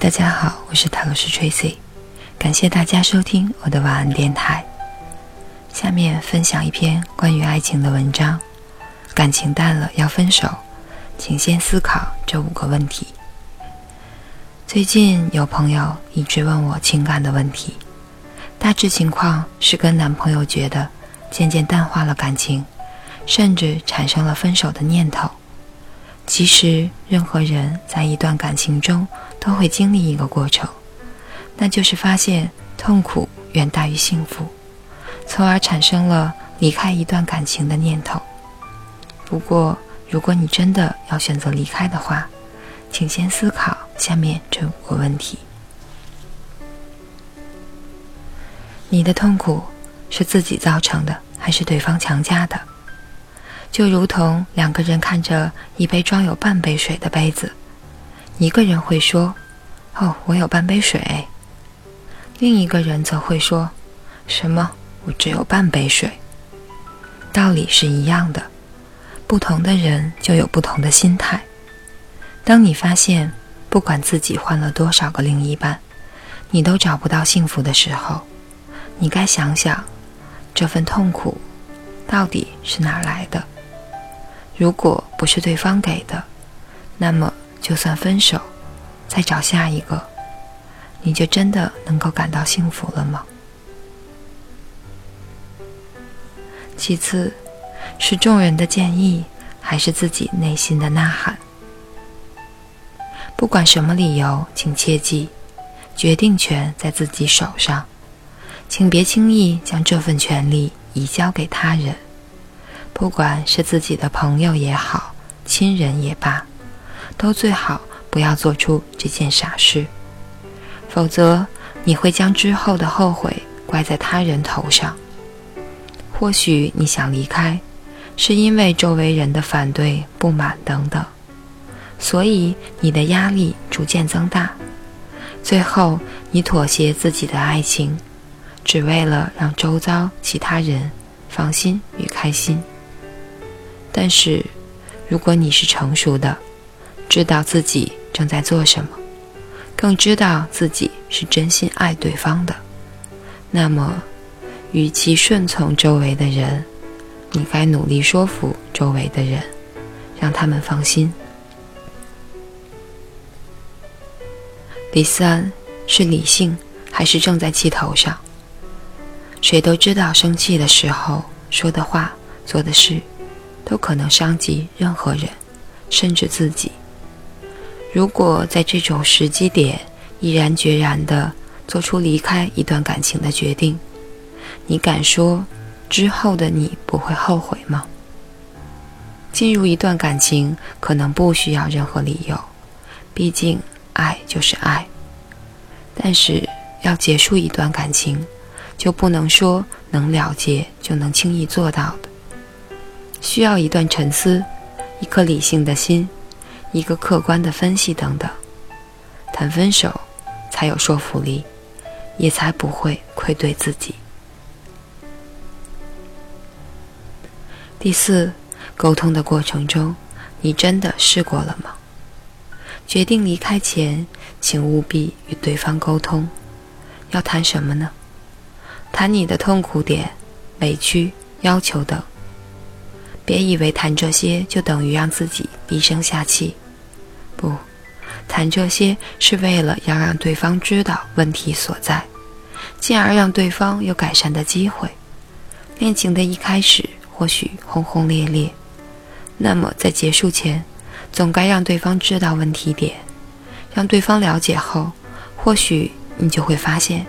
大家好，我是塔罗斯 Tracy，感谢大家收听我的晚安电台。下面分享一篇关于爱情的文章：感情淡了要分手，请先思考这五个问题。最近有朋友一直问我情感的问题，大致情况是跟男朋友觉得渐渐淡化了感情，甚至产生了分手的念头。其实，任何人在一段感情中都会经历一个过程，那就是发现痛苦远大于幸福，从而产生了离开一段感情的念头。不过，如果你真的要选择离开的话，请先思考下面这五个问题：你的痛苦是自己造成的，还是对方强加的？就如同两个人看着一杯装有半杯水的杯子，一个人会说：“哦，我有半杯水。”另一个人则会说：“什么？我只有半杯水。”道理是一样的，不同的人就有不同的心态。当你发现不管自己换了多少个另一半，你都找不到幸福的时候，你该想想，这份痛苦到底是哪来的？如果不是对方给的，那么就算分手，再找下一个，你就真的能够感到幸福了吗？其次，是众人的建议，还是自己内心的呐喊？不管什么理由，请切记，决定权在自己手上，请别轻易将这份权利移交给他人。不管是自己的朋友也好，亲人也罢，都最好不要做出这件傻事，否则你会将之后的后悔怪在他人头上。或许你想离开，是因为周围人的反对、不满等等，所以你的压力逐渐增大，最后你妥协自己的爱情，只为了让周遭其他人放心与开心。但是，如果你是成熟的，知道自己正在做什么，更知道自己是真心爱对方的，那么，与其顺从周围的人，你该努力说服周围的人，让他们放心。第三是理性还是正在气头上？谁都知道，生气的时候说的话、做的事。都可能伤及任何人，甚至自己。如果在这种时机点毅然决然地做出离开一段感情的决定，你敢说之后的你不会后悔吗？进入一段感情可能不需要任何理由，毕竟爱就是爱。但是要结束一段感情，就不能说能了结就能轻易做到的。需要一段沉思，一颗理性的心，一个客观的分析等等，谈分手才有说服力，也才不会愧对自己。第四，沟通的过程中，你真的试过了吗？决定离开前，请务必与对方沟通。要谈什么呢？谈你的痛苦点、委屈、要求等。别以为谈这些就等于让自己低声下气，不，谈这些是为了要让对方知道问题所在，进而让对方有改善的机会。恋情的一开始或许轰轰烈烈，那么在结束前，总该让对方知道问题点，让对方了解后，或许你就会发现，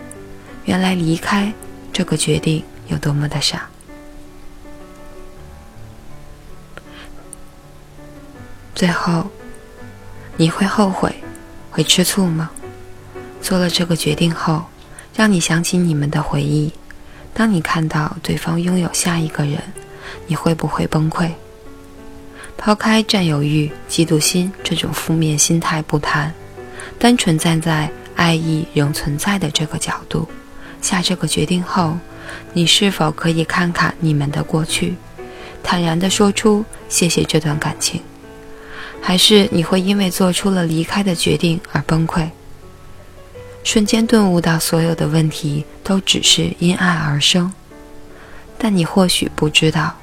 原来离开这个决定有多么的傻。最后，你会后悔，会吃醋吗？做了这个决定后，让你想起你们的回忆。当你看到对方拥有下一个人，你会不会崩溃？抛开占有欲、嫉妒心这种负面心态不谈，单纯站在爱意仍存在的这个角度下这个决定后，你是否可以看看你们的过去，坦然地说出谢谢这段感情？还是你会因为做出了离开的决定而崩溃？瞬间顿悟到所有的问题都只是因爱而生。但你或许不知道，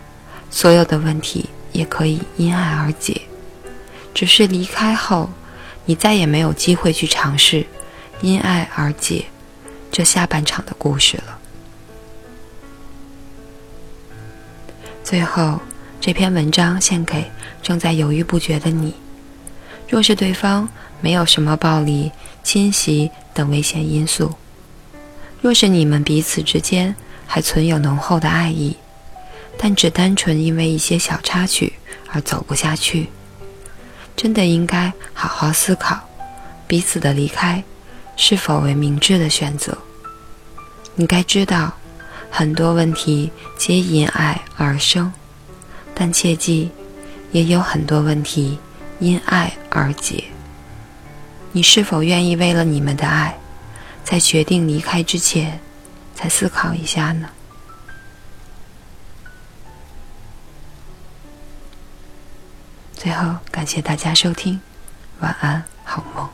所有的问题也可以因爱而解，只是离开后，你再也没有机会去尝试因爱而解这下半场的故事了。最后，这篇文章献给正在犹豫不决的你。若是对方没有什么暴力、侵袭等危险因素，若是你们彼此之间还存有浓厚的爱意，但只单纯因为一些小插曲而走不下去，真的应该好好思考彼此的离开是否为明智的选择。你该知道。很多问题皆因爱而生，但切记，也有很多问题因爱而解。你是否愿意为了你们的爱，在决定离开之前，再思考一下呢？最后，感谢大家收听，晚安，好梦。